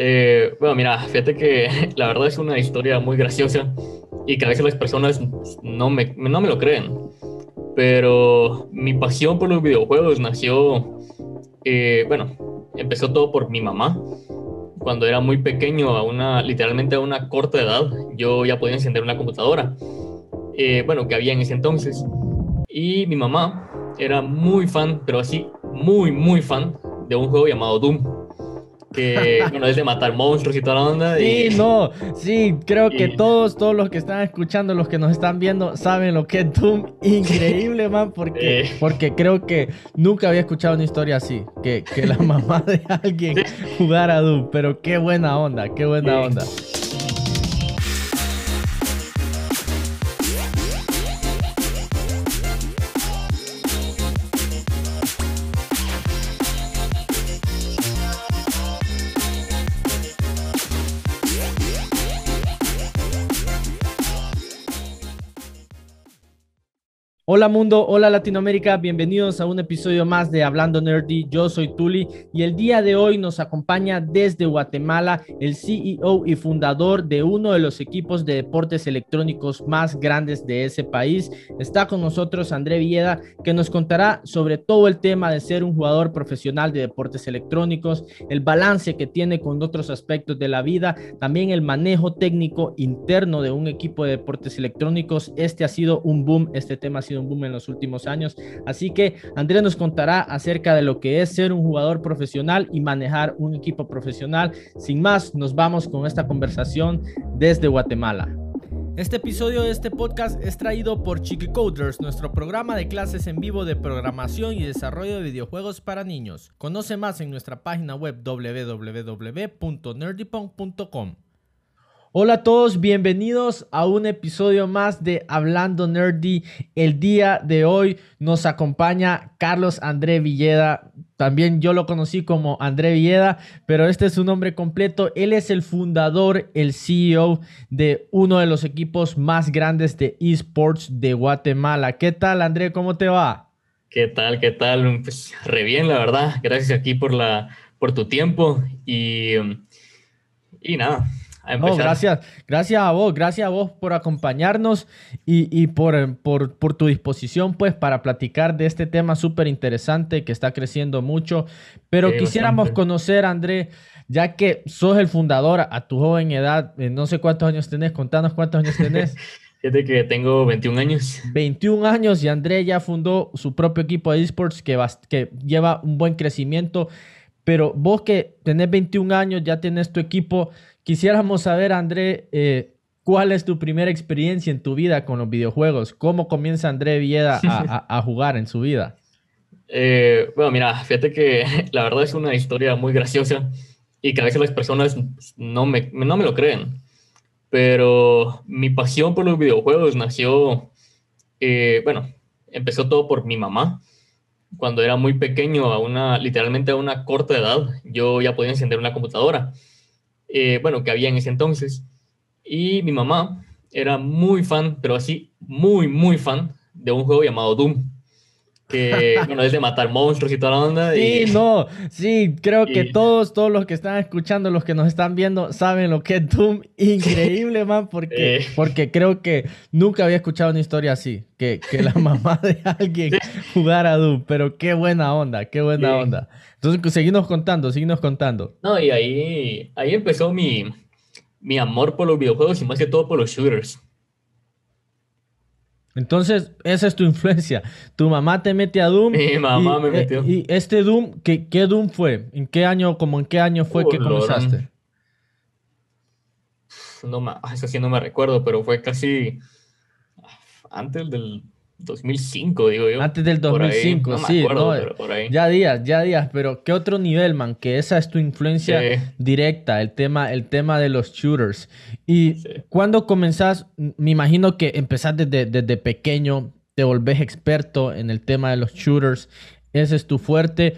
Eh, bueno, mira, fíjate que la verdad es una historia muy graciosa y que a veces las personas no me, no me lo creen. Pero mi pasión por los videojuegos nació, eh, bueno, empezó todo por mi mamá. Cuando era muy pequeño, a una, literalmente a una corta edad, yo ya podía encender una computadora. Eh, bueno, que había en ese entonces. Y mi mamá era muy fan, pero así, muy, muy fan de un juego llamado Doom que bueno, es de matar monstruos y toda la onda. Sí, no, sí, creo que todos, todos los que están escuchando, los que nos están viendo, saben lo que es Doom. Increíble, man, porque, porque creo que nunca había escuchado una historia así, que, que la mamá de alguien jugara Doom, pero qué buena onda, qué buena onda. Hola mundo, hola Latinoamérica, bienvenidos a un episodio más de Hablando Nerdy. Yo soy Tuli y el día de hoy nos acompaña desde Guatemala el CEO y fundador de uno de los equipos de deportes electrónicos más grandes de ese país. Está con nosotros André Villeda que nos contará sobre todo el tema de ser un jugador profesional de deportes electrónicos, el balance que tiene con otros aspectos de la vida, también el manejo técnico interno de un equipo de deportes electrónicos. Este ha sido un boom, este tema ha sido un boom en los últimos años. Así que Andrés nos contará acerca de lo que es ser un jugador profesional y manejar un equipo profesional. Sin más, nos vamos con esta conversación desde Guatemala. Este episodio de este podcast es traído por Chiqui Coders, nuestro programa de clases en vivo de programación y desarrollo de videojuegos para niños. Conoce más en nuestra página web www.nerdypunk.com. Hola a todos, bienvenidos a un episodio más de Hablando Nerdy. El día de hoy nos acompaña Carlos André Villeda. También yo lo conocí como André Villeda, pero este es su nombre completo. Él es el fundador, el CEO de uno de los equipos más grandes de esports de Guatemala. ¿Qué tal, André? ¿Cómo te va? ¿Qué tal? ¿Qué tal? Pues re bien, la verdad. Gracias aquí por, la, por tu tiempo y, y nada gracias, gracias a vos, gracias a vos por acompañarnos y, por, por, tu disposición pues para platicar de este tema súper interesante que está creciendo mucho. Pero quisiéramos conocer, André, ya que sos el fundador a tu joven edad, eh, no sé cuántos años tenés, contanos cuántos años tenés. Fíjate que tengo 21 años. 21 años y André ya fundó su propio equipo de esports que, que lleva un buen crecimiento. Pero vos que tenés 21 años, ya tenés tu equipo, Quisiéramos saber, André, eh, ¿cuál es tu primera experiencia en tu vida con los videojuegos? ¿Cómo comienza André Villeda a, jugar en su vida? Eh, bueno, mira, fíjate que la verdad es una historia muy graciosa y que a veces las personas no me, no me lo creen. Pero mi pasión por los videojuegos nació, eh, bueno, empezó todo por mi mamá. Cuando era muy pequeño, a una, literalmente a una corta edad, yo ya podía encender una computadora. Eh, bueno, que había en ese entonces. Y mi mamá era muy fan, pero así, muy, muy fan de un juego llamado Doom. Que, bueno, es de matar monstruos y toda la onda. Sí, no, sí, creo que todos, todos los que están escuchando, los que nos están viendo, saben lo que es Doom. Increíble, man, porque, eh. porque creo que nunca había escuchado una historia así, que, que la mamá de alguien jugara Doom, pero qué buena onda, qué buena onda. Entonces, seguimos contando, seguimos contando. No, y ahí, ahí empezó mi, mi amor por los videojuegos y más que todo por los shooters. Entonces, esa es tu influencia. Tu mamá te mete a Doom. Mi mamá me eh, metió. y este Doom, ¿qué, ¿qué, Doom fue? ¿En qué año, como en qué año fue que comenzaste? No, eso sí no me recuerdo, pero fue casi antes del 2005, digo yo. Antes del 2005, sí. Ya días, ya días, pero ¿qué otro nivel, man? Que esa es tu influencia directa, el tema, el tema de los shooters. Y cuando comenzás, me imagino que empezás desde, desde pequeño, te volvés experto en el tema de los shooters, ese es tu fuerte.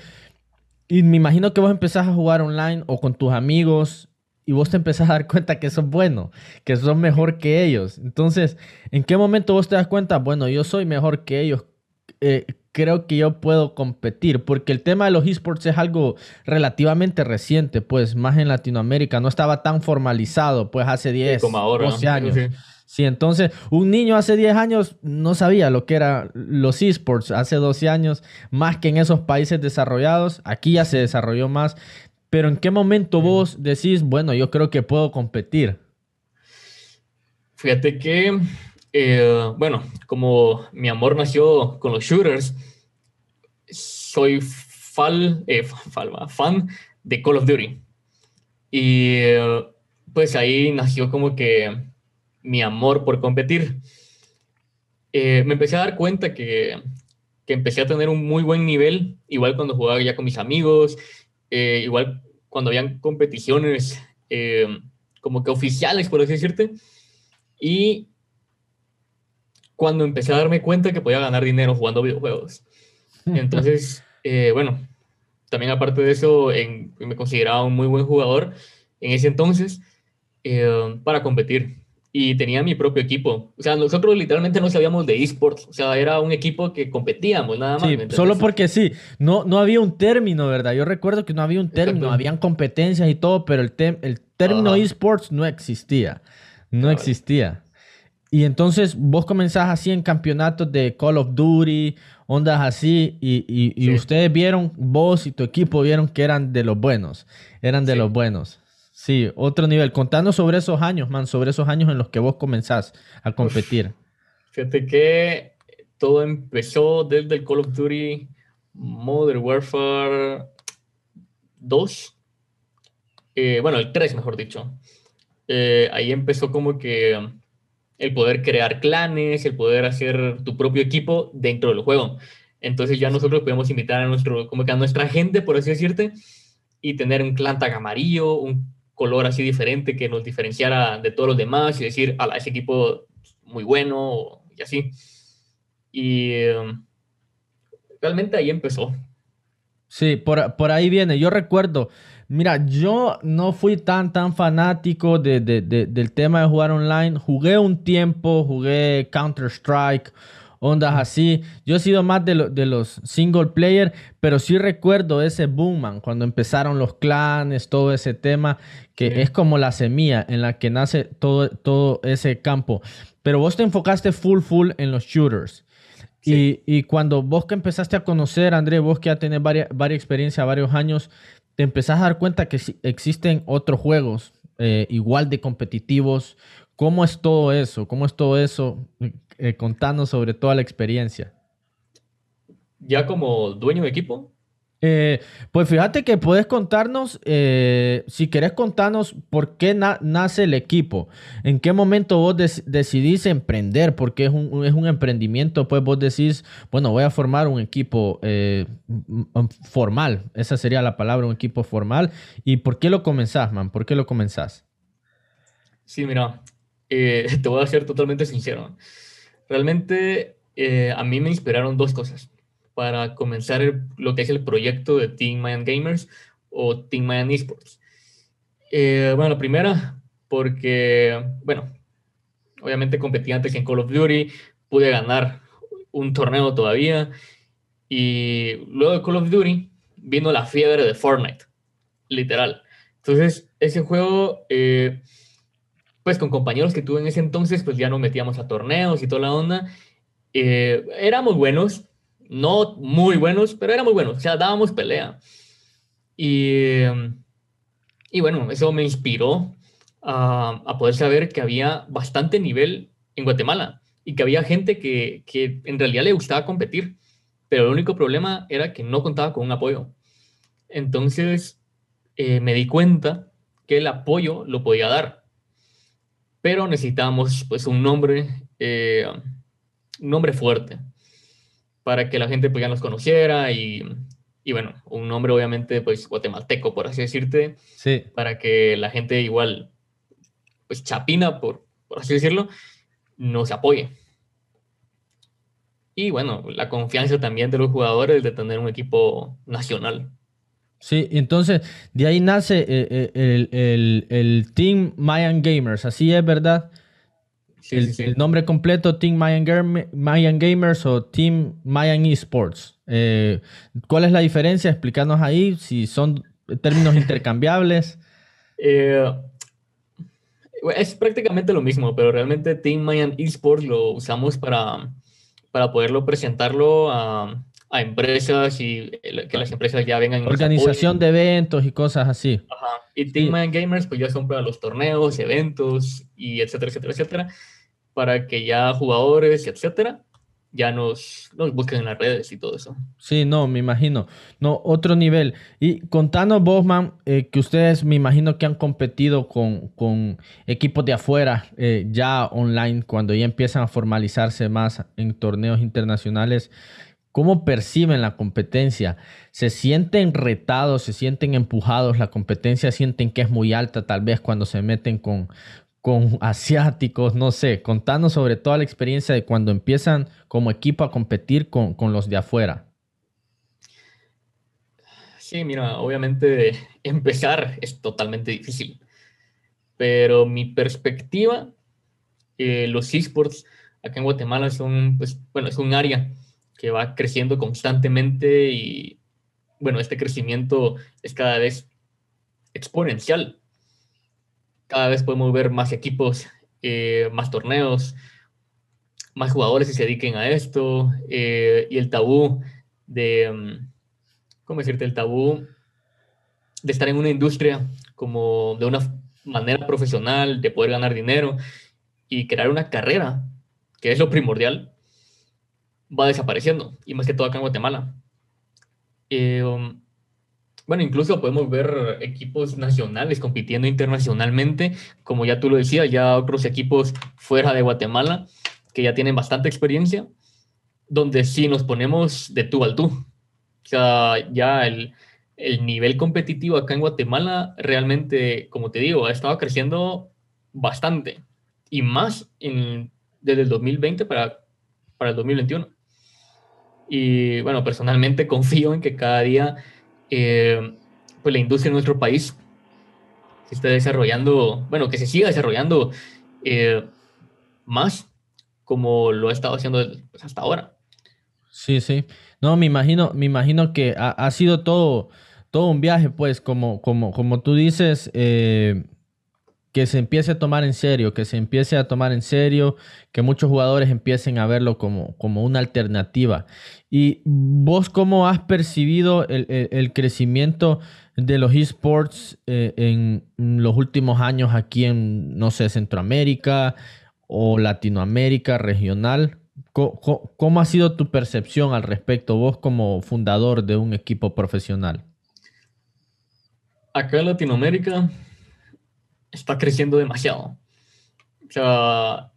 Y me imagino que vos empezás a jugar online o con tus amigos y vos te empezás a dar cuenta que sos bueno, que sos mejor que ellos. Entonces, ¿en qué momento vos te das cuenta? Bueno, yo soy mejor que ellos. Eh, creo que yo puedo competir, porque el tema de los esports es algo relativamente reciente, pues más en Latinoamérica, no estaba tan formalizado, pues hace 10, 12 años. Sí. entonces un niño hace 10 años no sabía lo que eran los esports, hace 12 años, más que en esos países desarrollados, aquí ya se desarrolló más, pero ¿en qué momento vos decís, bueno, yo creo que puedo competir? Fíjate que eh, bueno, como mi amor nació con los shooters, soy fal, eh, fan de Call of Duty. Y eh, pues ahí nació como que mi amor por competir. me empecé a dar cuenta que, que, empecé a tener un muy buen nivel, igual cuando jugaba ya con mis amigos, igual cuando habían competiciones como que oficiales, por así decirte. Y cuando empecé a darme cuenta que podía ganar dinero jugando videojuegos. Entonces, eh, bueno, también aparte de eso, me consideraba un muy buen jugador en ese entonces eh, para competir. Y tenía mi propio equipo. O sea, nosotros literalmente no sabíamos de esports. O sea, era un equipo que competíamos, nada más. Sí, solo porque sí. No, no había un término, ¿verdad? Yo recuerdo que no había un término. Habían competencias y todo, pero el, el término esports no existía. No existía. Y entonces vos comenzás así en campeonatos de Call of Duty, ondas así, y, ustedes vieron, vos y tu equipo vieron que eran de los buenos, eran de los buenos. Sí, otro nivel. Contanos sobre esos años, man, sobre esos años en los que vos comenzás a competir. fíjate que todo empezó desde el Call of Duty Modern Warfare 2. Eh, bueno, el 3, mejor dicho. Eh, ahí empezó como que el poder crear clanes, el poder hacer tu propio equipo dentro del juego. Entonces ya nosotros podemos invitar a, nuestro, como que a nuestra gente, por así decirte, y tener un clan tag amarillo, un color así diferente que nos diferenciara de todos los demás y decir, a ese equipo muy bueno y así. Y em, realmente ahí empezó. Sí, por, por ahí viene. Yo recuerdo, Mira, yo no fui tan, tan fanático del tema de jugar online. Jugué un tiempo, jugué Counter-Strike, ondas así. Yo he sido más de, los single player, pero sí recuerdo ese boom, man, cuando empezaron los clanes, todo ese tema, que es como la semilla en la que nace todo, todo ese campo. Pero vos te enfocaste full, full en los shooters. Y, cuando vos que empezaste a conocer, André, vos que ya tenés varias, varias experiencia, varios años, te empezás a dar cuenta que existen otros juegos eh, igual de competitivos. ¿Cómo es todo eso? ¿Cómo es todo eso? Eh, contando sobre toda la experiencia. ¿Ya como dueño de equipo? Eh, pues fíjate que puedes contarnos, eh, si querés contarnos por qué nace el equipo, en qué momento vos decidís emprender, porque es un, es un, emprendimiento, pues vos decís, bueno, voy a formar un equipo eh, formal, esa sería la palabra, un equipo formal, y por qué lo comenzás, man, por qué lo comenzás. Sí, mira, te voy a ser totalmente sincero. Realmente a mí me inspiraron dos cosas para comenzar lo que es el proyecto de Team Mayan Gamers o Team Mayan Esports. Eh, bueno, la primera, porque, bueno, obviamente competí antes en Call of Duty, pude ganar un torneo todavía, y luego de Call of Duty vino la fiebre de Fortnite, literal. Entonces, ese juego, eh, pues con compañeros que tuve en ese entonces, pues ya nos metíamos a torneos y toda la onda. Eh, éramos buenos, no muy buenos, pero muy buenos, o sea, dábamos pelea. Y, y bueno, eso me inspiró a, a, poder saber que había bastante nivel en Guatemala y que había gente que, que en realidad le gustaba competir, pero el único problema era que no contaba con un apoyo. Entonces eh, me di cuenta que el apoyo lo podía dar, pero necesitábamos pues un nombre, eh, un nombre fuerte para que la gente pues ya nos conociera y, y bueno, un nombre obviamente pues guatemalteco, por así decirte, sí. para que la gente igual, pues chapina, por, por así decirlo, nos apoye. Y bueno, la confianza también de los jugadores de tener un equipo nacional. Sí, entonces de ahí nace eh, eh, el, el, el, Team Mayan Gamers, así es, ¿verdad? el, nombre completo, Team Mayan, Gamers o Team Mayan Esports. Eh, ¿Cuál es la diferencia? Explícanos ahí si son términos intercambiables. Eh, es prácticamente lo mismo, pero realmente Team Mayan Esports lo usamos para, para poderlo presentarlo a, a empresas y que las empresas ya vengan. Organización de eventos y cosas así. Ajá. Y Team Mayan Gamers, pues ya son para los torneos, eventos y etcétera, etcétera, etcétera, para que ya jugadores, etcétera, ya nos, nos busquen en las redes y todo eso. Sí, no, me imagino. No, otro nivel. Y contanos, Bosman, eh, que ustedes me imagino que han competido con, con equipos de afuera eh, ya online, cuando ya empiezan a formalizarse más en torneos internacionales. ¿Cómo perciben la competencia? ¿Se sienten retados, se sienten empujados? ¿La competencia sienten que es muy alta tal vez cuando se meten con, con asiáticos? No sé, contanos sobre toda la experiencia de cuando empiezan como equipo a competir con, los de afuera. Sí, mira, obviamente empezar es totalmente difícil, pero mi perspectiva, eh, los esports acá en Guatemala son, pues, bueno, es un área que va creciendo constantemente y bueno, este crecimiento es cada vez exponencial. Cada vez podemos ver más equipos, eh, más torneos, más jugadores que se dediquen a esto eh, y el tabú de, mm, ¿cómo decirte? El tabú de estar en una industria como de una manera profesional, de poder ganar dinero y crear una carrera, que es lo primordial, va desapareciendo, y más que todo acá en Guatemala. Eh, um, bueno, incluso podemos ver equipos nacionales compitiendo internacionalmente, como ya tú lo decías, ya otros equipos fuera de Guatemala que ya tienen bastante experiencia, donde sí nos ponemos de tú al tú. O sea, ya el, el nivel competitivo acá en Guatemala realmente, como te digo, ha estado creciendo bastante y más en, desde el 2020 para, para el 2021. Y bueno, personalmente confío en que cada día eh, pues la industria en nuestro país se esté desarrollando, bueno, que se siga desarrollando eh, más como lo ha estado haciendo pues, hasta ahora. Sí, sí. No, me imagino, me imagino que ha, sido todo, todo un viaje, pues, como, como, como tú dices, eh, que se empiece a tomar en serio, que se empiece a tomar en serio, que muchos jugadores empiecen a verlo como, como una alternativa. ¿Y vos cómo has percibido el, crecimiento de los esports eh, en los últimos años aquí en, no sé, Centroamérica o Latinoamérica regional? ¿Cómo, ha sido tu percepción al respecto, vos como fundador de un equipo profesional? Acá en Latinoamérica está creciendo demasiado. O sea,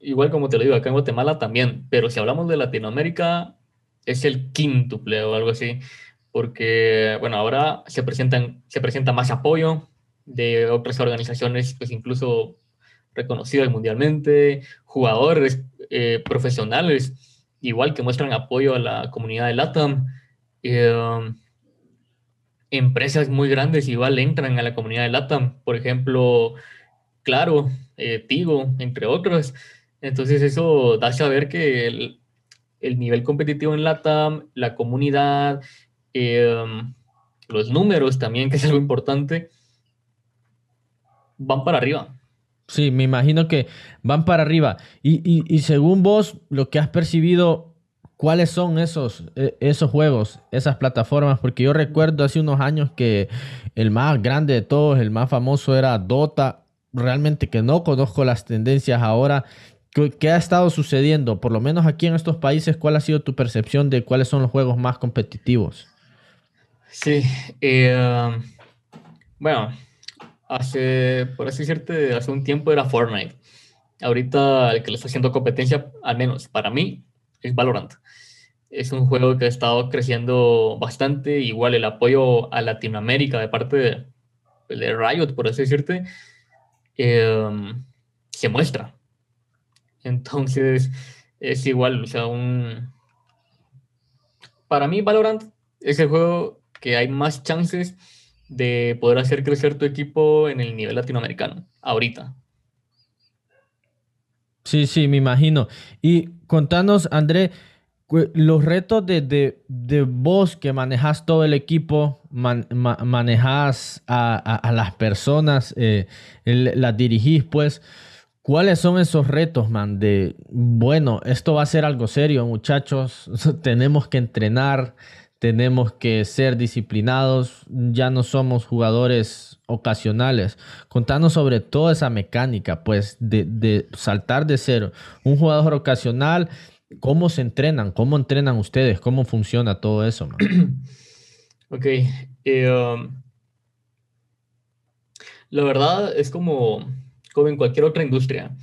igual como te lo digo, acá en Guatemala también, pero si hablamos de Latinoamérica, es el quíntuple o algo así, porque, bueno, ahora se, presentan, se presenta más apoyo de otras organizaciones, pues incluso reconocidas mundialmente, jugadores eh, profesionales, igual que muestran apoyo a la comunidad de LATAM. Eh, empresas muy grandes igual entran a la comunidad de LATAM, por ejemplo, Claro, eh, Tigo, entre otros. Entonces eso da a saber que el, nivel competitivo en LATAM, la comunidad, em, los números también, que es algo importante, van para arriba. Sí, me imagino que van para arriba. Y, y según vos, lo que has percibido ¿Cuáles son esos, e, esos juegos, esas plataformas? Porque yo recuerdo hace unos años que el más grande de todos, el más famoso era Dota. Realmente que no conozco las tendencias ahora. ¿Qué, ha estado sucediendo? Por lo menos aquí en estos países, ¿cuál ha sido tu percepción de cuáles son los juegos más competitivos? Sí, eh, bueno, hace, por así decirte, hace un tiempo era Fortnite. Ahorita el que le está haciendo competencia, al menos para mí, es Valorant. Es un juego que ha estado creciendo bastante, igual el apoyo a Latinoamérica de parte de, pues, Riot, por así decirte, em, se muestra. Entonces, es igual, o sea, un... Para mí Valorant es el juego que hay más chances de poder hacer crecer tu equipo en el nivel latinoamericano, ahorita. Sí, sí, me imagino. Y contanos, André, los retos de, de, vos que manejas todo el equipo, manejas a, las personas, eh, las dirigís, pues, ¿cuáles son esos retos, man? De, bueno, esto va a ser algo serio, muchachos, tenemos que entrenar, tenemos que ser disciplinados, ya no somos jugadores ocasionales. Contanos sobre toda esa mecánica, pues, de, de saltar de ser un jugador ocasional ¿Cómo se entrenan? ¿Cómo entrenan ustedes? ¿Cómo funciona todo eso? ok. Eh, um, la verdad es como, como en cualquier otra industria.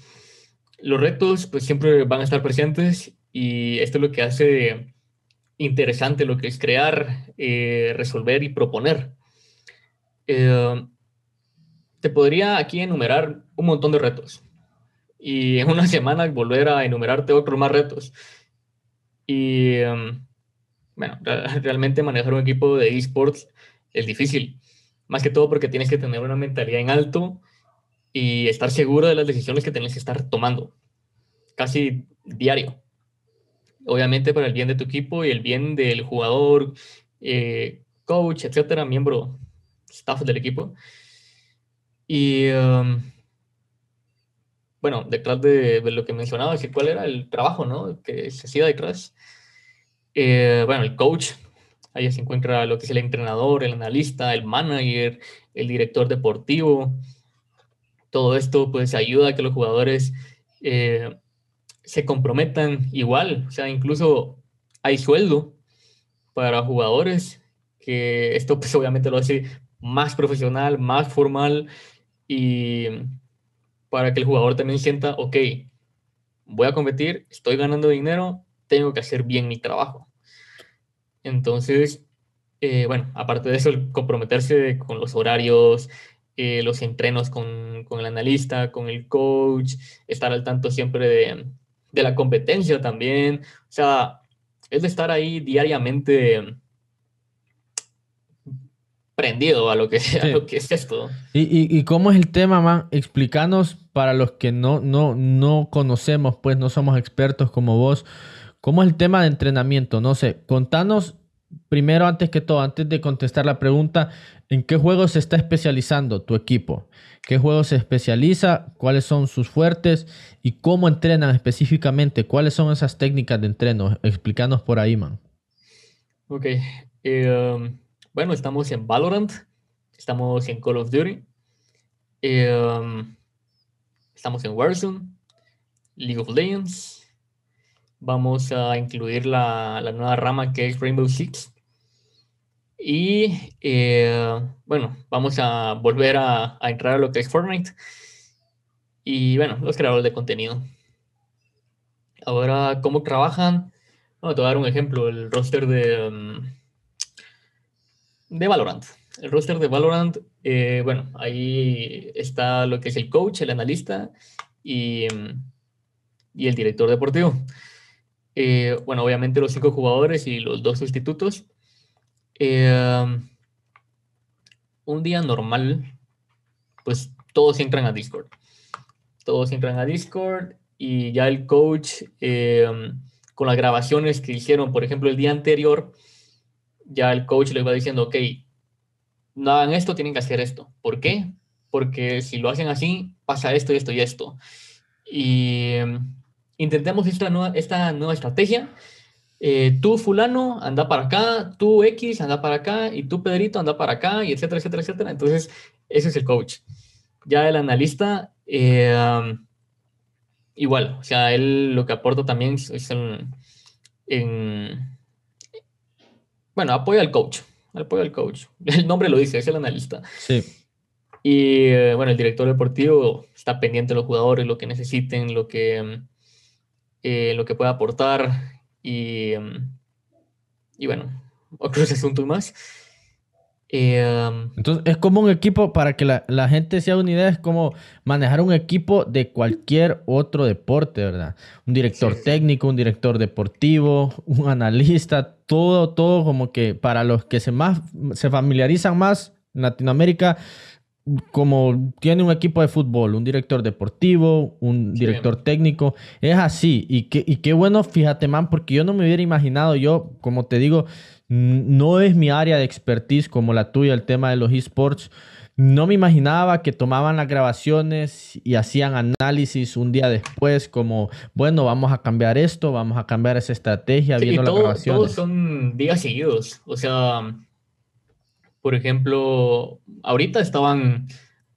Los retos pues siempre van a estar presentes y esto es lo que hace interesante lo que es crear, eh, resolver y proponer. Eh, te podría aquí enumerar un montón de retos y en una semana volver a enumerarte otros más retos. Y em, bueno, realmente manejar un equipo de esports es difícil, más que todo porque tienes que tener una mentalidad en alto y estar seguro de las decisiones que tienes que estar tomando, casi diario. Obviamente para el bien de tu equipo y el bien del jugador, eh, coach, etcétera, miembro, staff del equipo. Y em, bueno, detrás de, lo que mencionaba, que cuál era el trabajo, ¿no? Que se hacía detrás. Eh, bueno, el coach, ahí se encuentra lo que es el entrenador, el analista, el manager, el director deportivo. Todo esto pues ayuda a que los jugadores eh, se comprometan igual, o sea, incluso hay sueldo para jugadores, que esto pues obviamente lo hace más profesional, más formal y para que el jugador también sienta, ok, voy a competir, estoy ganando dinero, tengo que hacer bien mi trabajo. Entonces, eh, bueno, aparte de eso, el comprometerse con los horarios, eh, los entrenos con, con, el analista, con el coach, estar al tanto siempre de, de la competencia también. O sea, es de estar ahí diariamente prendido a lo que, lo que es esto. ¿Y, y, y cómo es el tema, man? Explícanos para los que no, no, no conocemos, pues no somos expertos como vos, ¿cómo es el tema de entrenamiento? No sé, contanos primero, antes que todo, antes de contestar la pregunta, ¿en qué juego se está especializando tu equipo? ¿Qué juego se especializa? ¿Cuáles son sus fuertes? ¿Y cómo entrenan específicamente? ¿Cuáles son esas técnicas de entreno? Explícanos por ahí, man. Ok. Um, bueno, estamos en Valorant, estamos en Call of Duty. Um, Estamos en Warzone, League of Legends. Vamos a incluir la, nueva rama que es Rainbow Six. Y eh, bueno, vamos a volver a, entrar a lo que es Fortnite. Y bueno, los creadores de contenido. Ahora, ¿cómo trabajan? Bueno, te voy a dar un ejemplo, el roster de, um, de Valorant. El roster de Valorant eh, bueno, ahí está lo que es el coach, el analista y, y el director deportivo. Eh, bueno, obviamente los cinco jugadores y los dos sustitutos. Eh, un día normal, pues todos entran a Discord. Todos entran a Discord y ya el coach, con las grabaciones que hicieron, por ejemplo, el día anterior, ya el coach le va diciendo, ok, no hagan esto, tienen que hacer esto. ¿Por qué? Porque si lo hacen así, pasa esto y esto y esto. Y em, intentemos esta nueva, esta nueva estrategia. Eh, tú fulano anda para acá, tú X anda para acá y tú Pedrito anda para acá y etcétera, etcétera, etcétera. Entonces, ese es el coach. Ya el analista, eh, igual, o sea, él lo que aporta también es en bueno, apoya al coach, apoyo al coach. El nombre lo dice, es el analista. Sí. Y eh, bueno, el director deportivo está pendiente de los jugadores, lo que necesiten, lo que, eh, lo que pueda aportar y, mm, y bueno, otros asuntos más. Em, Entonces, es como un equipo, para que la, la, gente se haga una idea, es como manejar un equipo de cualquier otro deporte, ¿verdad? Un director técnico, un director deportivo, un analista, todo, todo como que para los que se, más, se familiarizan más en Latinoamérica, como tiene un equipo de fútbol, un director deportivo, un director técnico, es así. Y, que, y qué bueno, fíjate, man, porque yo no me hubiera imaginado, yo, como te digo, no es mi área de expertise como la tuya, el tema de los esports. No me imaginaba que tomaban las grabaciones y hacían análisis un día después, como, bueno, vamos a cambiar esto, vamos a cambiar esa estrategia, viendo las grabaciones. Todos son días seguidos. O sea, por ejemplo, ahorita estaban,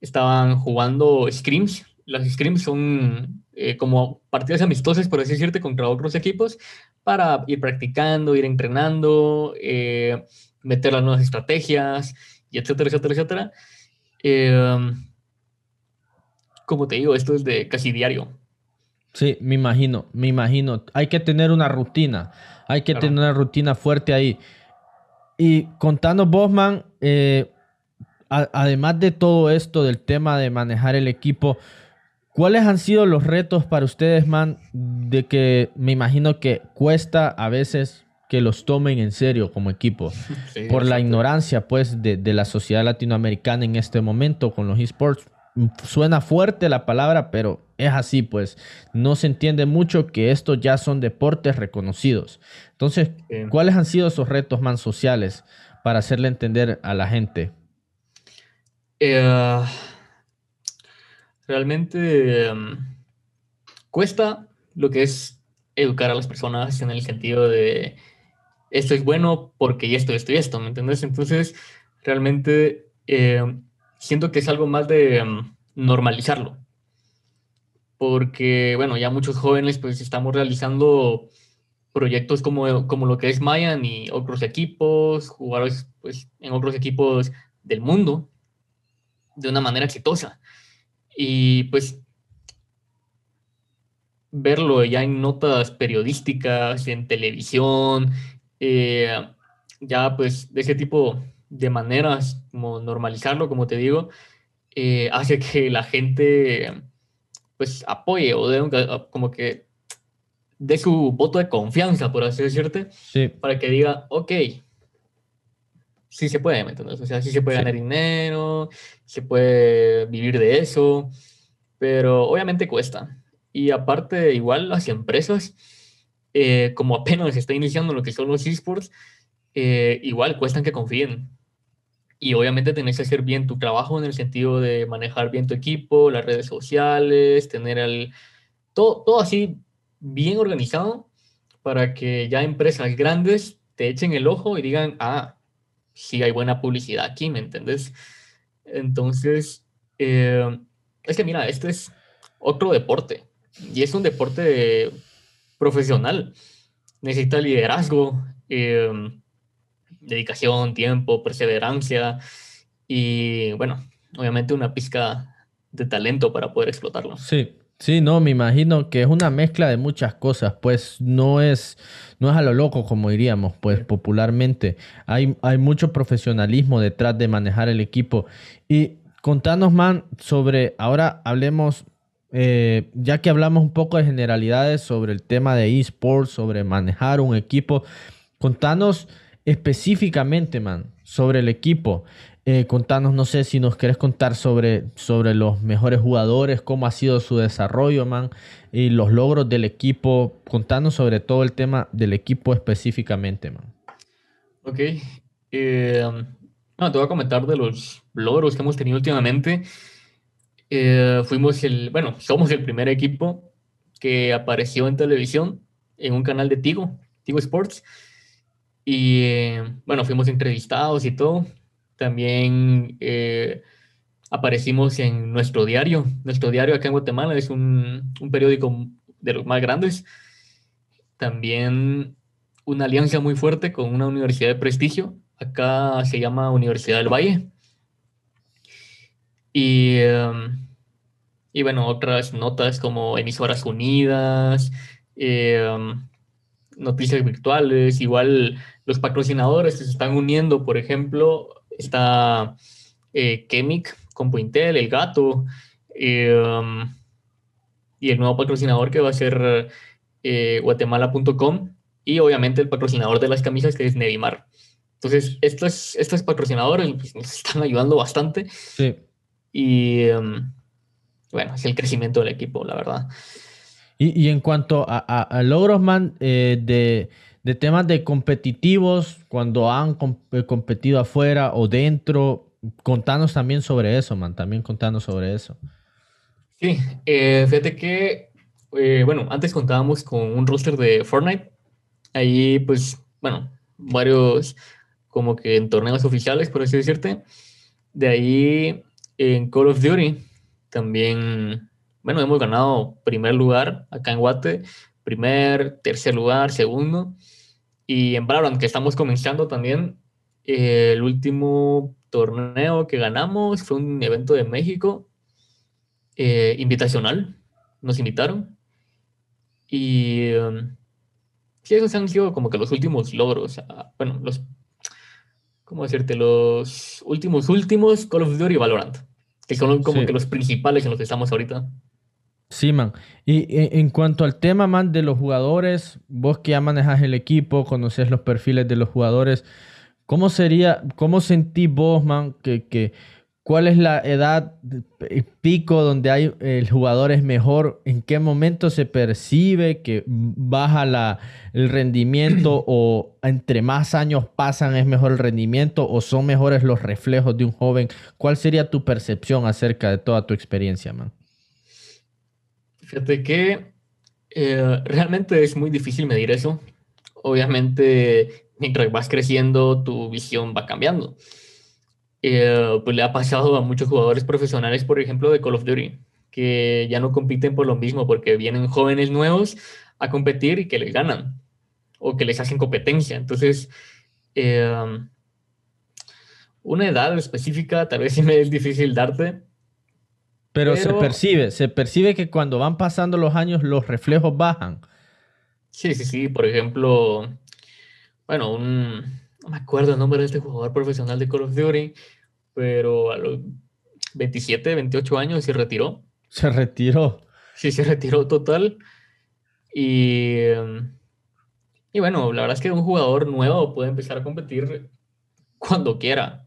estaban jugando scrims. Las scrims son eh, como partidas amistosas, por así decirte, contra otros equipos, para ir practicando, ir entrenando, eh, meter las nuevas estrategias, y etcétera, etcétera, etcétera. Em, como te digo, esto es de casi diario. Sí, me imagino, me imagino. Hay que tener una rutina, hay que tener una rutina fuerte ahí. Y contanos, Bosman, eh, además de todo esto del tema de manejar el equipo, ¿cuáles han sido los retos para ustedes, man? De que me imagino que cuesta a veces que los tomen en serio como equipo. por la ignorancia, pues, de, de, la sociedad latinoamericana en este momento con los esports. Suena fuerte la palabra, pero es así, pues. No se entiende mucho que estos ya son deportes reconocidos. Entonces, ¿cuáles han sido esos retos más sociales para hacerle entender a la gente? Eh, realmente em, cuesta lo que es educar a las personas en el sentido de esto es bueno porque esto, esto y esto, ¿me entiendes? Entonces, realmente em, siento que es algo más de em, normalizarlo. Porque, bueno, ya muchos jóvenes pues estamos realizando proyectos como, como lo que es Mayan y otros equipos, jugadores pues, en otros equipos del mundo de una manera exitosa. Y pues verlo ya en notas periodísticas, en televisión, eh, ya pues de ese tipo de maneras, como normalizarlo, como te digo, eh, hace que la gente pues apoye o de como que de su voto de confianza, por así decirte, para que diga, ok, sí se puede, ¿me entiendes? O sea, sí se puede ganar dinero, se puede vivir de eso, pero obviamente cuesta. Y aparte, igual las empresas, eh, como apenas está iniciando lo que son los esports, eh, igual cuestan que confíen. Y obviamente tenés que hacer bien tu trabajo en el sentido de manejar bien tu equipo, las redes sociales, tener el... Todo, todo así bien organizado para que ya empresas grandes te echen el ojo y digan, ah, sí hay buena publicidad aquí, ¿me entiendes? Entonces, eh, es que mira, este es otro deporte y es un deporte profesional. Necesita liderazgo, eh, dedicación, tiempo, perseverancia y, bueno, obviamente una pizca de talento para poder explotarlo. Sí, Sí, no, me imagino que es una mezcla de muchas cosas, pues no es, no es a lo loco como diríamos, pues popularmente. Hay, hay mucho profesionalismo detrás de manejar el equipo. Y contanos, man, sobre, ahora hablemos, eh, ya que hablamos un poco de generalidades sobre el tema de esports, sobre manejar un equipo, contanos específicamente, man, sobre el equipo. Eh, contanos, no sé si nos querés contar sobre, sobre los mejores jugadores, cómo ha sido su desarrollo, man, y los logros del equipo. Contanos sobre todo el tema del equipo específicamente, man. Ok. Eh, te voy a comentar de los logros que hemos tenido últimamente. Eh, fuimos el, bueno, somos el primer equipo que apareció en televisión en un canal de Tigo, Tigo Sports. Y eh, bueno, fuimos entrevistados y todo también eh, aparecimos en nuestro diario. Nuestro diario acá en Guatemala es un, un periódico de los más grandes. También una alianza muy fuerte con una universidad de prestigio. Acá se llama Universidad del Valle. Y, em, y bueno, otras notas como emisoras unidas, em, noticias virtuales, igual los patrocinadores se están uniendo, por ejemplo, está eh, Chemic con Pointel, El Gato, um, y el nuevo patrocinador que va a ser eh, guatemala.com y obviamente el patrocinador de las camisas que es Nevimar. Entonces, estos, estos patrocinadores pues, nos están ayudando bastante. Sí. Y em, bueno, es el crecimiento del equipo, la verdad. Y, en cuanto a, logros, man, eh, de, temas de competitivos, cuando han eh, competido afuera o dentro, contanos también sobre eso, man, también contanos sobre eso. Sí, eh, fíjate que, bueno, antes contábamos con un roster de Fortnite, ahí pues, bueno, varios como que en torneos oficiales, por así decirte, de ahí en Call of Duty también bueno, hemos ganado primer lugar acá en Guate, primer, tercer lugar, segundo. Y en Valorant, que estamos comenzando también, eh, el último torneo que ganamos fue un evento de México, eh, invitacional, nos invitaron. Y um, sí, esos han sido como que los últimos logros, bueno, los, ¿cómo decirte? Los últimos, últimos Call of Duty y Valorant, que son como que los principales en los que estamos ahorita. Sí, man. Y en cuanto al tema, man, de los jugadores, vos que ya manejas el equipo, conoces los perfiles de los jugadores, ¿cómo sería, cómo sentís vos, man, que, que cuál es la edad pico donde hay el jugador es mejor? ¿En qué momento se percibe que baja la, el rendimiento o entre más años pasan es mejor el rendimiento o son mejores los reflejos de un joven? ¿Cuál sería tu percepción acerca de toda tu experiencia, man? Fíjate que eh, realmente es muy difícil medir eso. Obviamente, mientras vas creciendo, tu visión va cambiando. Eh, pues le ha pasado a muchos jugadores profesionales, por ejemplo, de Call of Duty, que ya no compiten por lo mismo, porque vienen jóvenes nuevos a competir y que les ganan, o que les hacen competencia. Entonces, eh, una edad específica tal vez sí me es difícil darte, pero, se percibe, se percibe que cuando van pasando los años los reflejos bajan. Sí, sí, sí. Por ejemplo, bueno, un, no me acuerdo el nombre de este jugador profesional de Call of Duty, pero a los 27, 28 años se retiró. Se retiró. Sí, se retiró total. Y, y bueno, la verdad es que un jugador nuevo puede empezar a competir cuando quiera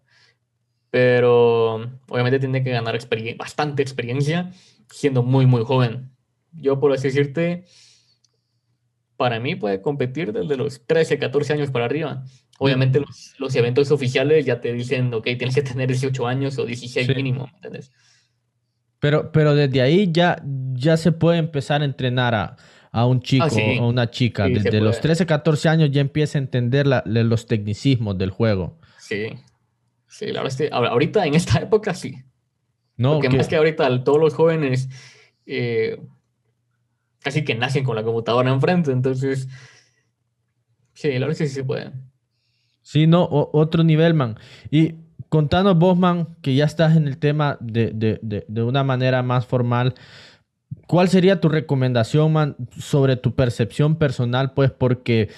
pero obviamente tiene que ganar bastante experiencia siendo muy, muy joven. Yo, por así decirte, para mí puede competir desde los 13, 14 años para arriba. Obviamente los, los eventos oficiales ya te dicen, ok, tienes que tener 18 años o 16 mínimo, ¿entendés? Pero, pero desde ahí ya, ya se puede empezar a entrenar a, a un chico ah, o una chica. desde los 13, 14 años ya empieza a entender los tecnicismos del juego. Sí, Sí, la verdad es que ahorita en esta época sí. No, Porque más que ahorita todos los jóvenes eh, casi que nacen con la computadora enfrente, entonces sí, la verdad es que sí se puede. Sí, no, otro nivel, man. Y contanos vos, man, que ya estás en el tema de, de, de una manera más formal. ¿Cuál sería tu recomendación, man, sobre tu percepción personal? Pues porque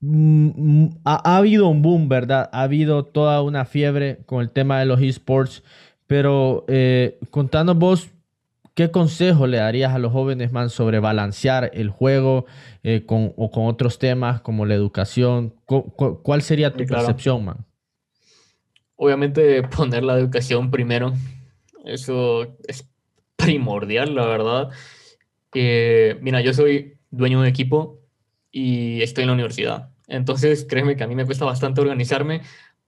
Mm, mm, ha, habido un boom, ¿verdad? Ha habido toda una fiebre con el tema de los esports, pero eh, contanos vos, ¿qué consejo le darías a los jóvenes, man, sobre balancear el juego eh, con, o con otros temas como la educación? ¿Cuál sería tu percepción, man? Obviamente poner la educación primero, eso es primordial, la verdad. Eh, mira, yo soy dueño de un equipo y estoy en la universidad. Entonces, créeme que a mí me cuesta bastante organizarme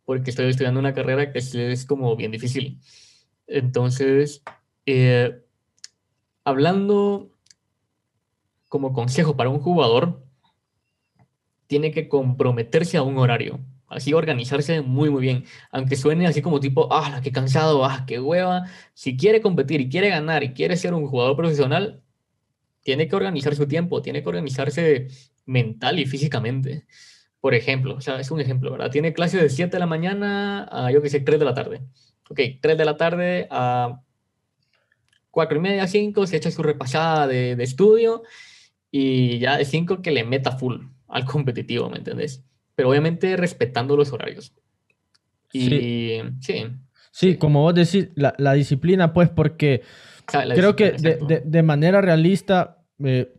porque estoy estudiando una carrera que es, como bien difícil. Entonces, eh, hablando como consejo para un jugador, tiene que comprometerse a un horario, así organizarse muy, muy bien. Aunque suene así como tipo, ah, qué cansado, ah, qué hueva. Si quiere competir y quiere ganar y quiere ser un jugador profesional, tiene que organizar su tiempo, tiene que organizarse mental y físicamente. Por ejemplo, o sea, es un ejemplo, ¿verdad? Tiene clase de 7 de la mañana a, yo que sé, 3 de la tarde. Ok, 3 de la tarde a 4 y media, 5, se echa su repasada de, de estudio y ya de 5 que le meta full al competitivo, ¿me entendés? Pero obviamente respetando los horarios. Y sí. Sí, como vos decís, la, la disciplina, pues, porque creo que de, de, de, manera realista, eh,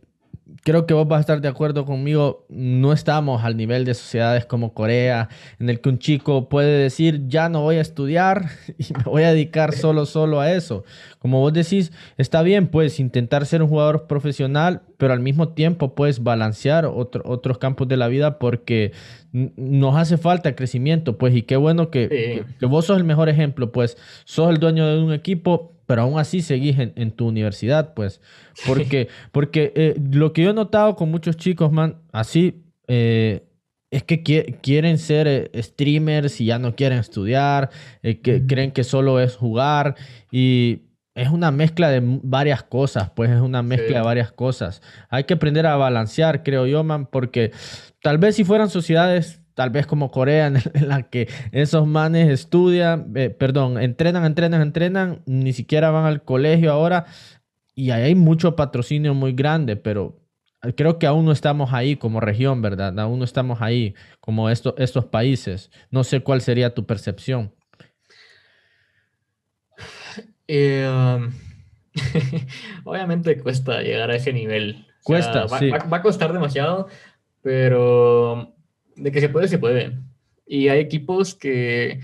creo que vos vas a estar de acuerdo conmigo, no estamos al nivel de sociedades como Corea, en el que un chico puede decir, ya no voy a estudiar y me voy a dedicar solo, solo a eso. Como vos decís, está bien, puedes intentar ser un jugador profesional, pero al mismo tiempo puedes balancear otros campos de la vida porque nos hace falta crecimiento, pues, y qué bueno que, que vos sos el mejor ejemplo, pues, sos el dueño de un equipo, pero aún así seguís en, tu universidad, pues. Porque, porque eh, lo que yo he notado con muchos chicos, man, así, eh, es que quieren ser eh, streamers y ya no quieren estudiar, que creen que solo es jugar y es una mezcla de varias cosas, pues es una mezcla de varias cosas. Hay que aprender a balancear, creo yo, man, porque tal vez si fueran sociedades tal vez como Corea, en la que esos manes estudian, eh, perdón, entrenan, entrenan, entrenan, ni siquiera van al colegio ahora y ahí hay mucho patrocinio muy grande, pero creo que aún no estamos ahí como región, ¿verdad? Aún no estamos ahí como esto, estos países. No sé cuál sería tu percepción. Eh, um, obviamente cuesta llegar a ese nivel. Cuesta, sí. va, a costar demasiado, pero de que se puede, se puede. Y hay equipos que,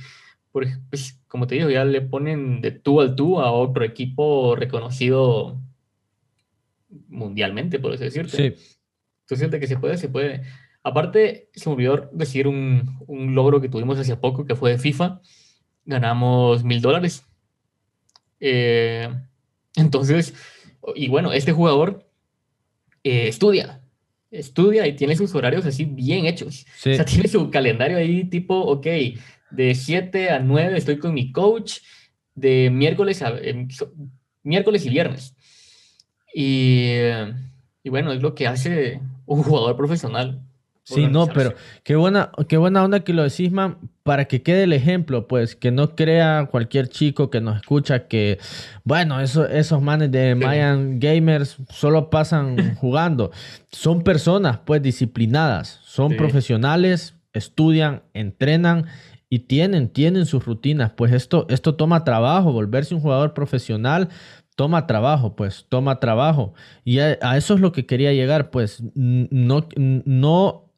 por, pues, como te digo, ya le ponen de tú al tú a otro equipo reconocido mundialmente, por así decirte. Sí. Entonces, de que se puede, se puede. Aparte, se me olvidó decir un, un logro que tuvimos hace poco, que fue de FIFA. Ganamos mil dólares. Eh, entonces, y bueno, este jugador eh, estudia, estudia y tiene sus horarios así bien hechos. O sea, tiene su calendario ahí tipo, ok, de 7 a 9 estoy con mi coach, de miércoles a em, miércoles y viernes. Y, y, bueno, es lo que hace un jugador profesional. Sí, no, pero qué buena, qué buena onda que lo decís, man, para que quede el ejemplo, pues, que no crea cualquier chico que nos escucha que, bueno, eso, esos manes de Mayan Gamers solo pasan jugando. Son personas, pues, disciplinadas, son profesionales, estudian, entrenan y tienen, tienen sus rutinas. Pues esto, esto toma trabajo, volverse un jugador profesional toma trabajo, pues toma trabajo. Y a, a, eso es lo que quería llegar, pues no, no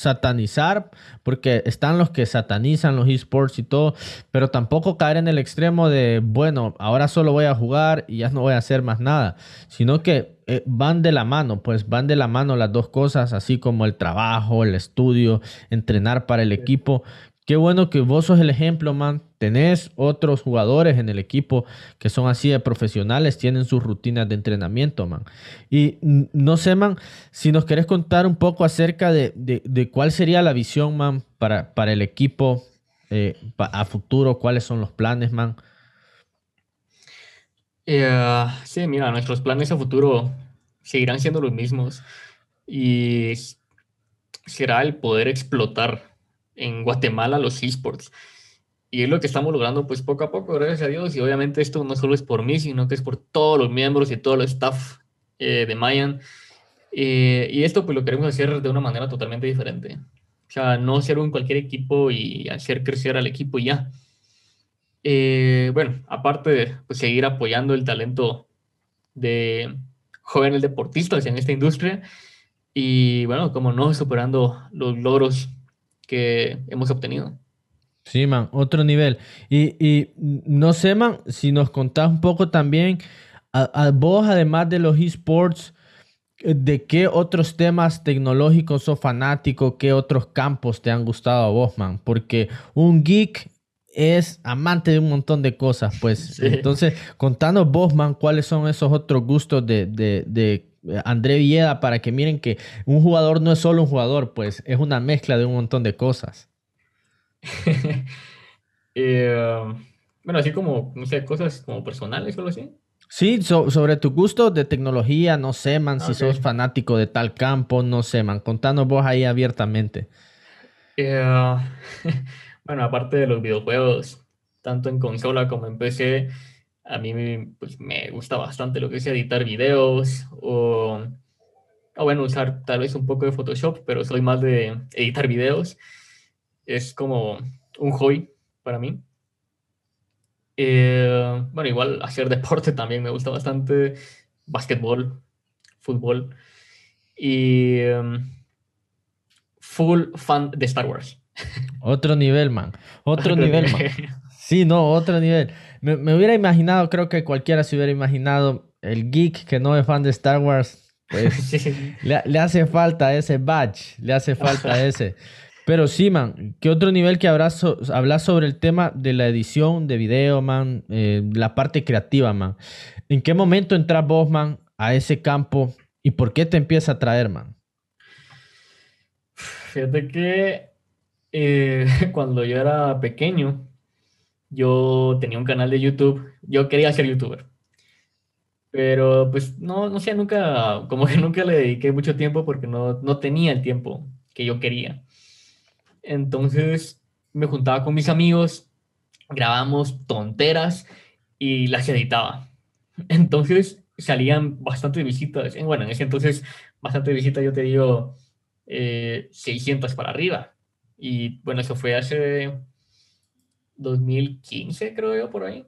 satanizar, porque están los que satanizan los esports y todo, pero tampoco caer en el extremo de, bueno, ahora solo voy a jugar y ya no voy a hacer más nada, sino que eh, van de la mano, pues van de la mano las dos cosas, así como el trabajo, el estudio, entrenar para el equipo, Qué bueno que vos sos el ejemplo, man. Tenés otros jugadores en el equipo que son así de profesionales, tienen sus rutinas de entrenamiento, man. Y no sé, man, si nos querés contar un poco acerca de, cuál sería la visión, man, para, para el equipo eh, a futuro, cuáles son los planes, man. Eh, sí, mira, nuestros planes a futuro seguirán siendo los mismos y será el poder explotar en Guatemala los esports. Y es lo que estamos logrando pues poco a poco, gracias a Dios. Y obviamente esto no solo es por mí, sino que es por todos los miembros y todo el staff eh, de Mayan. Eh, y esto pues lo queremos hacer de una manera totalmente diferente. O sea, no ser un cualquier equipo y hacer crecer al equipo y ya. Eh, bueno, aparte de pues, seguir apoyando el talento de jóvenes deportistas en esta industria y bueno, como no, superando los logros que hemos obtenido. Sí, man, otro nivel. Y, no sé, man, si nos contás un poco también, a, vos, además de los esports, eh, ¿de qué otros temas tecnológicos o fanáticos, qué otros campos te han gustado a vos, man? Porque un geek es amante de un montón de cosas, pues. Entonces, contanos vos, man, cuáles son esos otros gustos de, de, de André Villeda para que miren que un jugador no es solo un jugador, pues es una mezcla de un montón de cosas. Eh, bueno, así como, no sé, cosas como personales o algo así. Sí, sobre tu gusto de tecnología, no sé, man, si sos fanático de tal campo, no sé, man, contanos vos ahí abiertamente. Eh, bueno, aparte de los videojuegos, tanto en consola como en PC, a mí pues, me gusta bastante lo que es editar videos o, o, bueno, usar tal vez un poco de Photoshop, pero soy más de editar videos. Es como un hobby para mí. Eh, bueno, igual hacer deporte también me gusta bastante, básquetbol, fútbol. y em, full fan de Star Wars. Otro nivel, man. Otro nivel, man. Sí, no, otro nivel. Me, me, hubiera imaginado, creo que cualquiera se hubiera imaginado, el geek que no es fan de Star Wars, pues le, le, hace falta ese badge, le hace falta ese. Pero sí, man, ¿qué otro nivel que habrás hablas sobre el tema de la edición de video, man? Eh, la parte creativa, man. ¿En qué momento entras vos, man, a ese campo y por qué te empieza a traer, man? Fíjate que eh, cuando yo era pequeño, yo tenía un canal de YouTube, yo quería ser youtuber. Pero pues no, no sé, nunca, como que nunca le dediqué mucho tiempo porque no, no tenía el tiempo que yo quería. Entonces me juntaba con mis amigos, grabamos tonteras y las editaba. Entonces salían bastantes visitas. Bueno, en ese entonces, bastante visitas, yo te digo, 600 eh, para arriba. Y bueno, eso fue hace 2015, creo yo, por ahí.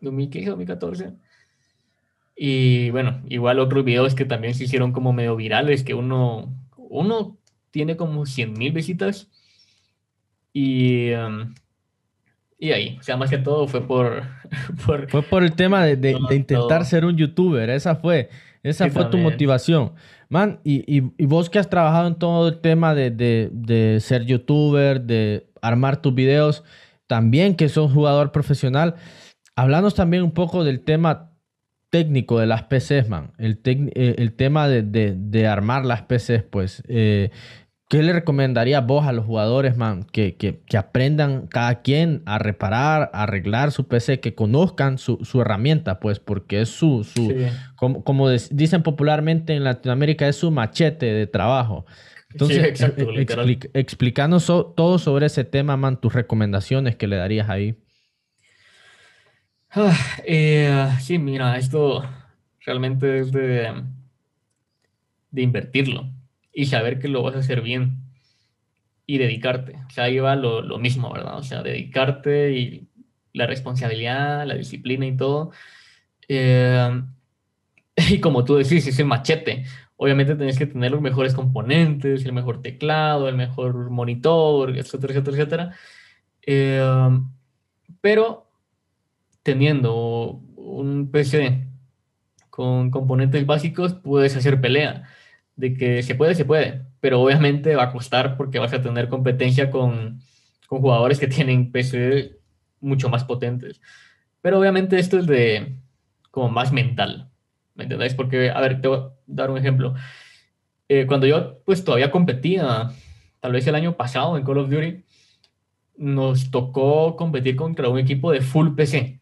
2015, 2014. Y bueno, igual otros videos que también se hicieron como medio virales, que uno, uno tiene como 100 mil visitas. Y, um, y ahí, o sea, más que todo fue por... fue por el tema de, de, intentar ser un youtuber, esa fue, esa fue tu motivación. Man, y, y, y, vos que has trabajado en todo el tema de, de, ser youtuber, de armar tus videos, también que sos jugador profesional, hablanos también un poco del tema técnico de las PCs, man. El, eh, el tema de, de, armar las PCs, pues. Eh, ¿Qué le recomendaría vos a los jugadores, man? Que, que, que, aprendan cada quien a reparar, a arreglar su PC, que conozcan su, su herramienta, pues, porque es su, su como, como dicen popularmente en Latinoamérica, es su machete de trabajo. Entonces, sí, exacto, explicanos todo sobre ese tema, man, tus recomendaciones que le darías ahí. Ah, eh, sí, mira, esto realmente es de, de invertirlo y saber que lo vas a hacer bien y dedicarte. O sea, ahí va lo, lo mismo, ¿verdad? O sea, dedicarte y la responsabilidad, la disciplina y todo. Eh, y como tú decís, ese machete. Obviamente tenés que tener los mejores componentes, el mejor teclado, el mejor monitor, etcétera, etcétera, etcétera. Eh, pero teniendo un PC con componentes básicos, puedes hacer pelea de que se puede, se puede, pero obviamente va a costar porque vas a tener competencia con, con jugadores que tienen PC mucho más potentes. Pero obviamente esto es de como más mental, ¿me entendéis? Porque, a ver, te voy a dar un ejemplo. Eh, cuando yo pues todavía competía, tal vez el año pasado en Call of Duty, nos tocó competir contra un equipo de full PC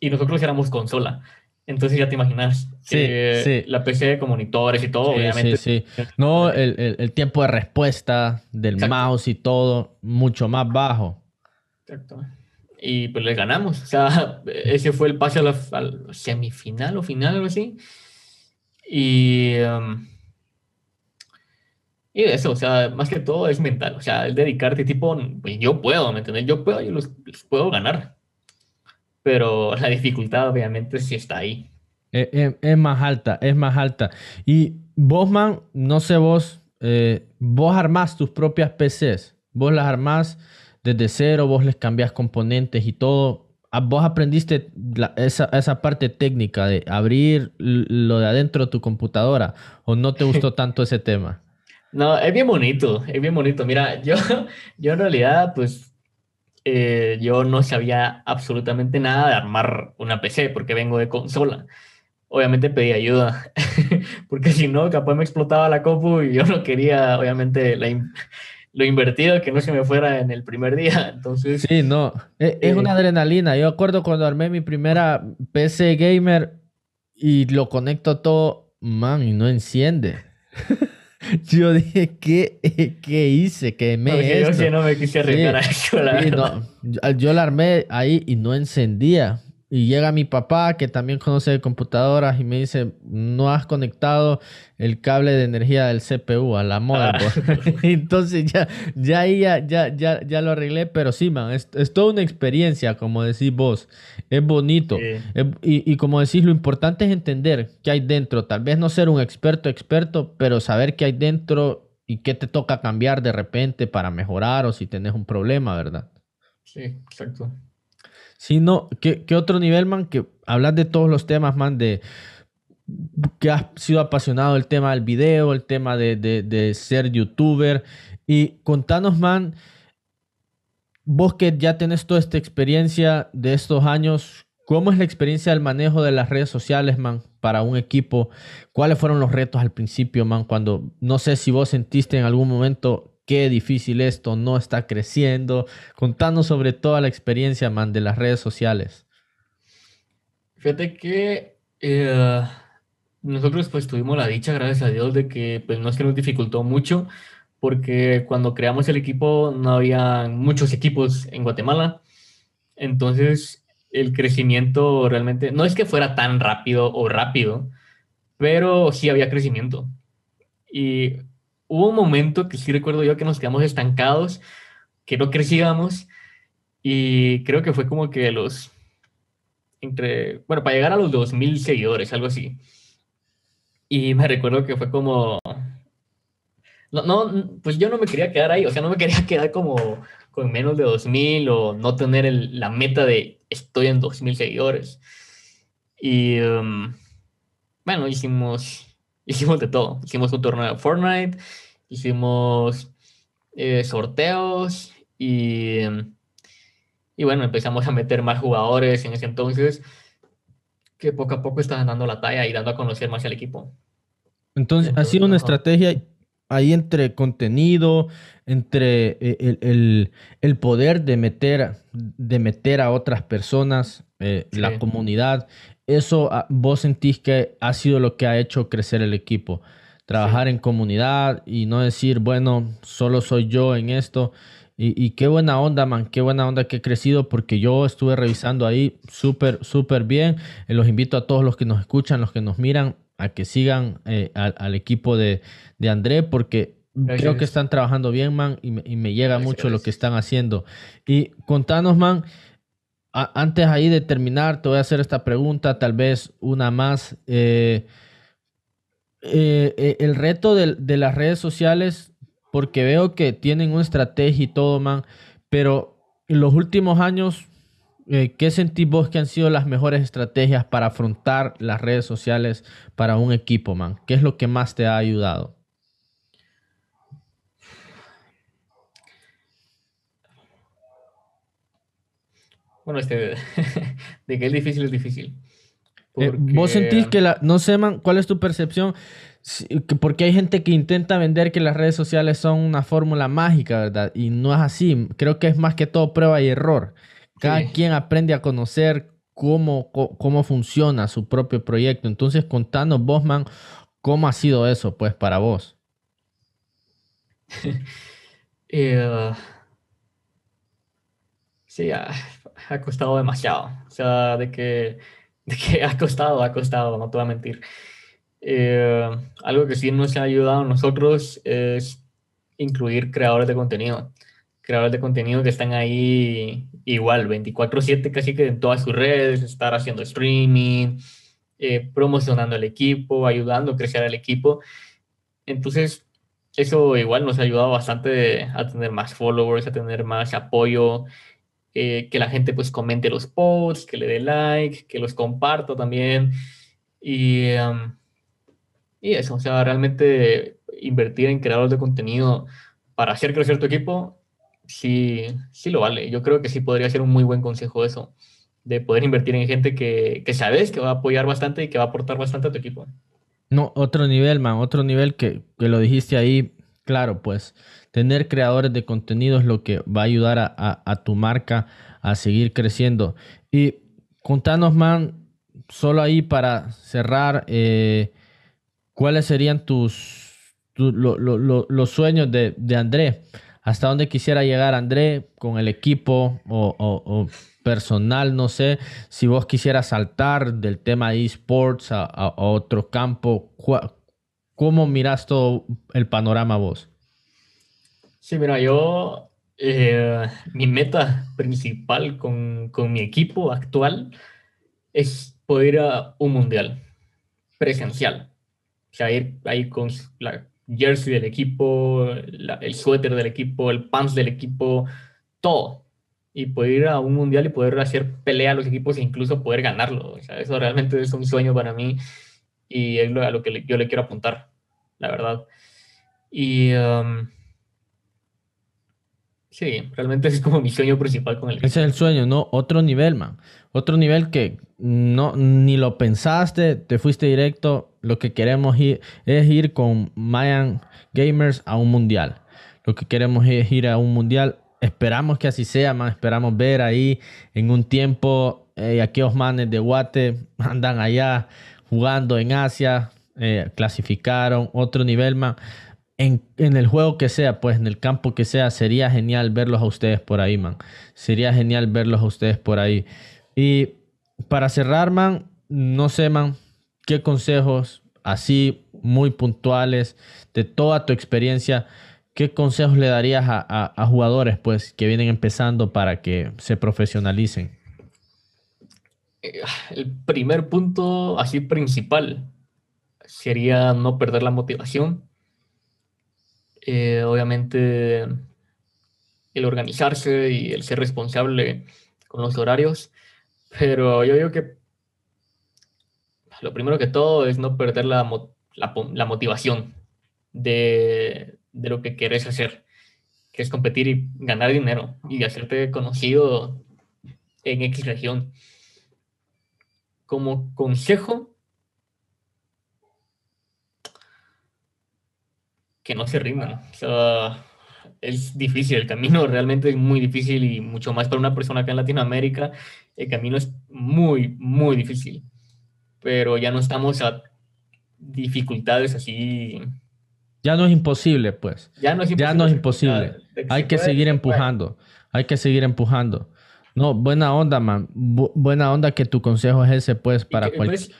y nosotros éramos consola. Entonces ya te imaginas. Sí, sí. La PC con monitores y todo, obviamente. Sí, sí. No, el, el, tiempo de respuesta del mouse y todo, mucho más bajo. Exacto. Y pues les ganamos. O sea, ese fue el pase a la, semifinal o final, algo así. Y. Um, y eso, o sea, más que todo es mental. O sea, el dedicarte, tipo, pues yo puedo, ¿me entiendes? Yo puedo, yo los puedo ganar pero la dificultad obviamente sí está ahí. Eh, eh, es, más alta, es más alta. Y vos, man, no sé vos, eh, vos armás tus propias PCs, vos las armás desde cero, vos les cambiás componentes y todo. Ah, vos aprendiste esa, esa, parte técnica de abrir lo de adentro de tu computadora o no te gustó tanto ese tema? No, es bien bonito, es bien bonito. Mira, yo, yo en realidad, pues eh, yo no sabía absolutamente nada de armar una PC porque vengo de consola. Obviamente pedí ayuda, porque si no, capaz me explotaba la compu y yo no quería, obviamente, lo invertido que no se me fuera en el primer día. Entonces, sí, no, e, es, una eh, adrenalina. Yo acuerdo cuando armé mi primera PC gamer y lo conecto todo, man, y no enciende. Yo dije, ¿qué, qué hice? ¿Qué me Yo no me quise arriesgar a eso, yo la armé ahí y no encendía. Y llega mi papá, que también conoce de computadoras, y me dice, no has conectado el cable de energía del CPU a la motherboard. Ah. Entonces ya, ya, ya, ya, ya, lo arreglé, pero sí, man, es, toda una experiencia, como decís vos. Es bonito. y, y, como decís, lo importante es entender qué hay dentro. Tal vez no ser un experto, experto, pero saber qué hay dentro y qué te toca cambiar de repente para mejorar o si tenés un problema, ¿verdad? Sí, exacto. Sí, no, ¿qué, otro nivel, man? Que hablas de todos los temas, man, de que has sido apasionado el tema del video, el tema de, ser youtuber. Y contanos, man, vos que ya tenés toda esta experiencia de estos años, ¿cómo es la experiencia del manejo de las redes sociales, man, para un equipo? ¿Cuáles fueron los retos al principio, man? Cuando no sé si vos sentiste en algún momento qué difícil esto, no está creciendo. Contanos sobre toda la experiencia, man, de las redes sociales. Fíjate que eh, nosotros pues tuvimos la dicha, gracias a Dios, de que pues no es que nos dificultó mucho, porque cuando creamos el equipo no había muchos equipos en Guatemala. Entonces el crecimiento realmente, no es que fuera tan rápido o rápido, pero sí había crecimiento. Y hubo un momento que sí recuerdo yo que nos quedamos estancados, que no crecíamos y creo que fue como que los, entre, bueno, para llegar a los 2.000 seguidores, algo así. Y me recuerdo que fue como, no, no, pues yo no me quería quedar ahí, o sea, no me quería quedar como con menos de 2.000 o no tener la meta de estoy en 2.000 seguidores. Y um, bueno, hicimos hicimos de todo. Hicimos un torneo de Fortnite, hicimos eh, sorteos y, y bueno, empezamos a meter más jugadores en ese entonces que poco a poco estaban dando la talla y dando a conocer más al equipo. Entonces, ha sido una estrategia ahí entre contenido, entre eh, el, poder de meter, de meter a otras personas, eh, la comunidad, eso ah, vos sentís que ha sido lo que ha hecho crecer el equipo. Trabajar en comunidad y no decir, bueno, solo soy yo en esto. Y, qué buena onda, man, qué buena onda que he crecido porque yo estuve revisando ahí súper, súper bien. Eh, los invito a todos los que nos escuchan, los que nos miran, a que sigan eh, al, equipo de, André porque creo que están trabajando bien, man, y me, llega mucho lo que están haciendo. Y contanos, man, antes ahí de terminar, te voy a hacer esta pregunta, tal vez una más. Eh, eh, eh, el reto de, las redes sociales, porque veo que tienen una estrategia y todo, man, pero en los últimos años, ¿qué sentís vos que han sido las mejores estrategias para afrontar las redes sociales para un equipo, man? ¿Qué es lo que más te ha ayudado? Bueno, este, de que es difícil, es difícil. Eh, ¿Vos sentís que la, no sé, man, cuál es tu percepción? porque hay gente que intenta vender que las redes sociales son una fórmula mágica, ¿verdad? Y no es así. Creo que es más que todo prueba y error. Cada quien aprende a conocer cómo, cómo funciona su propio proyecto. Entonces, contanos vos, man, cómo ha sido eso, pues, para vos. Eh, sí, ah, ha costado demasiado. O sea, de que, de que ha costado, ha costado, no te voy a mentir. Eh, algo que sí nos ha ayudado a nosotros es incluir creadores de contenido. Creadores de contenido que están ahí igual, 24/7 casi que en todas sus redes, estar haciendo streaming, eh, promocionando el equipo, ayudando a crecer al equipo. Entonces, eso igual nos ha ayudado bastante a tener más followers, a tener más apoyo eh, que la gente pues comente los posts, que le dé like, que los comparta también. Y, y eso, o sea, realmente invertir en creadores de contenido para hacer crecer tu equipo, sí, sí lo vale. Yo creo que sí podría ser un muy buen consejo eso, de poder invertir en gente que, que sabes que va a apoyar bastante y que va a aportar bastante a tu equipo. No, otro nivel, man, otro nivel que, que lo dijiste ahí, claro, pues tener creadores de contenido es lo que va a ayudar a, tu marca a seguir creciendo. Y contanos, man, solo ahí para cerrar, eh, ¿cuáles serían tus, los sueños de, de André? ¿Hasta dónde quisiera llegar André con el equipo o, personal? No sé, si vos quisieras saltar del tema esports a, a, otro campo, ¿cómo miras todo el panorama vos? Sí, mira, yo, eh, mi meta principal con, con mi equipo actual es poder ir a un mundial presencial. O sea, ir ahí con la jersey del equipo, el suéter del equipo, el pants del equipo, todo. Y poder ir a un mundial y poder hacer pelea a los equipos e incluso poder ganarlo. O sea, eso realmente es un sueño para mí y es a lo que yo le quiero apuntar, la verdad. Y um, sí, realmente es como mi sueño principal con el. Ese es el sueño, ¿no? Otro nivel, man. Otro nivel que no ni lo pensaste, te fuiste directo. Lo que queremos ir, es ir con Mayan Gamers a un mundial. Lo que queremos es ir a un mundial. Esperamos que así sea, man. Esperamos ver ahí en un tiempo eh, aquellos manes de Guate andan allá jugando en Asia, eh, clasificaron otro nivel, man. En, en, el juego que sea, pues en el campo que sea, sería genial verlos a ustedes por ahí, man. Sería genial verlos a ustedes por ahí. Y para cerrar, man, no sé, man, qué consejos así muy puntuales de toda tu experiencia, qué consejos le darías a, jugadores, pues, que vienen empezando para que se profesionalicen. Eh, el primer punto, así principal, sería no perder la motivación. Eh, obviamente, el organizarse y el ser responsable con los horarios. Pero yo digo que lo primero que todo es no perder la, la, motivación de, de, lo que quieres hacer, que es competir y ganar dinero y hacerte conocido en X región. Como consejo, que no se rindan. O sea, es difícil, el camino realmente es muy difícil y mucho más para una persona acá en Latinoamérica, el camino es muy, muy difícil, pero ya no estamos a dificultades así. Ya no es imposible, pues. Ya no es imposible. Ya no es imposible. Hay que seguir empujando, hay que seguir empujando. No, buena onda, man. buena onda que tu consejo es ese, pues, para cualquier...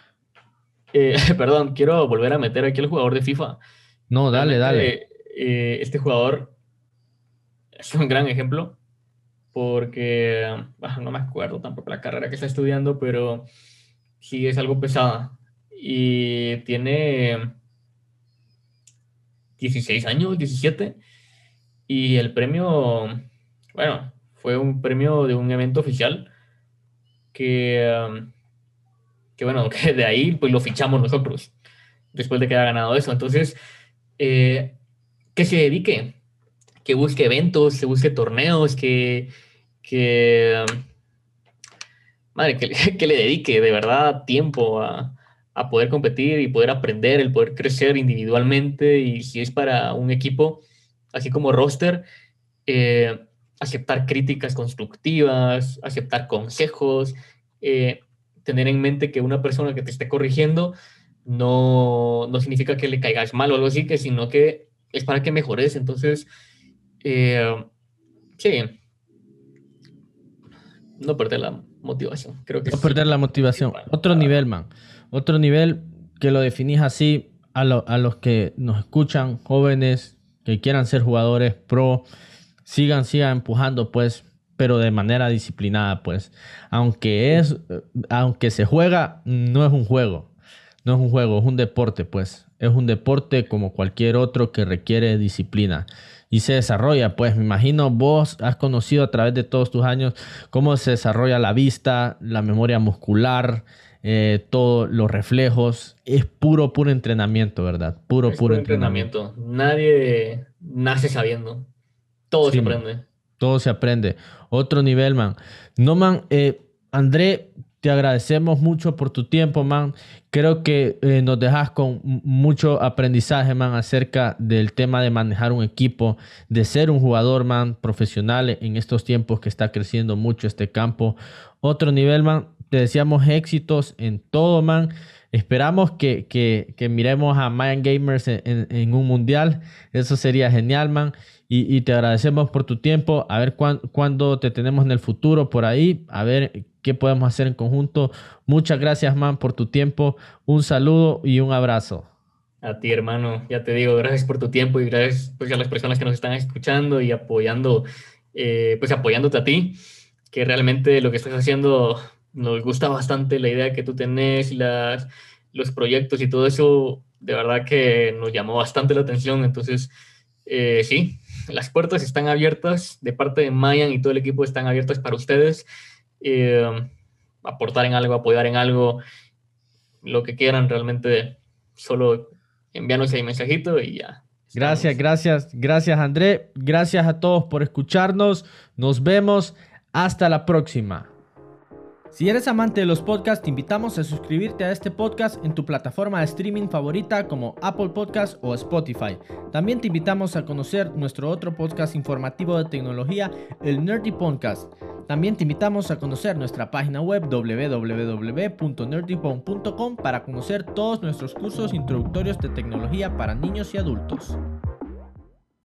Eh, perdón, quiero volver a meter aquí al jugador de FIFA. No, dale, dale. Eh, este jugador es un gran ejemplo porque ah, no me acuerdo tampoco la carrera que está estudiando, pero sí es algo pesada. Y tiene 16 años, 17, y el premio, bueno, fue un premio de un evento oficial que, que bueno, que de ahí pues lo fichamos nosotros, después de que haya ganado eso. Entonces, eh, que se dedique que busque eventos, que busque torneos, que, que, madre, que, le dedique de verdad tiempo a, a, poder competir y poder aprender, el poder crecer individualmente. Y si es para un equipo, así como roster, eh, aceptar críticas constructivas, aceptar consejos, eh, tener en mente que una persona que te esté corrigiendo no, no significa que le caigas mal o algo así, que sino que es para que mejores. Entonces, eh, sí. No perder la motivación. Creo que no perder la motivación. Otro nivel, man. Otro nivel que lo definís así a, a los que nos escuchan, jóvenes que quieran ser jugadores pro, sigan, sigan empujando, pues, pero de manera disciplinada, pues. Aunque es, aunque se juega, no es un juego. No es un juego, es un deporte, pues. Es un deporte como cualquier otro que requiere disciplina y se desarrolla. Pues me imagino vos has conocido a través de todos tus años cómo se desarrolla la vista, la memoria muscular, eh, todos los reflejos. Es puro, puro entrenamiento, ¿verdad? Puro, puro, entrenamiento. Nadie nace sabiendo. Todo se aprende. Todo se aprende. Otro nivel, man. No, man, eh, André, te agradecemos mucho por tu tiempo, man. Creo que eh, nos dejas con mucho aprendizaje, man, acerca del tema de manejar un equipo, de ser un jugador, man, profesional en estos tiempos que está creciendo mucho este campo. Otro nivel, man. Te deseamos éxitos en todo, man. Esperamos que, que, miremos a Mayan Gamers en, un mundial. Eso sería genial, man. Y, te agradecemos por tu tiempo. A ver cuándo te tenemos en el futuro por ahí. A ver qué podemos hacer en conjunto. Muchas gracias, man, por tu tiempo. Un saludo y un abrazo. A ti, hermano. Ya te digo, gracias por tu tiempo y gracias pues, a las personas que nos están escuchando y apoyando, eh, pues apoyándote a ti, que realmente lo que estás haciendo nos gusta bastante la idea que tú tenés, las, los proyectos y todo eso, de verdad que nos llamó bastante la atención. Entonces, eh, sí, las puertas están abiertas de parte de Mayan y todo el equipo están abiertas para ustedes. Eh, aportar en algo, apoyar en algo, lo que quieran, realmente solo envíanos el mensajito y ya. Gracias, gracias, gracias André. Gracias a todos por escucharnos. Nos vemos. Hasta la próxima. Si eres amante de los podcasts, te invitamos a suscribirte a este podcast en tu plataforma de streaming favorita como Apple Podcasts o Spotify. También te invitamos a conocer nuestro otro podcast informativo de tecnología, el Nerdy Podcast. También te invitamos a conocer nuestra página web www.nerdypon.com para conocer todos nuestros cursos introductorios de tecnología para niños y adultos.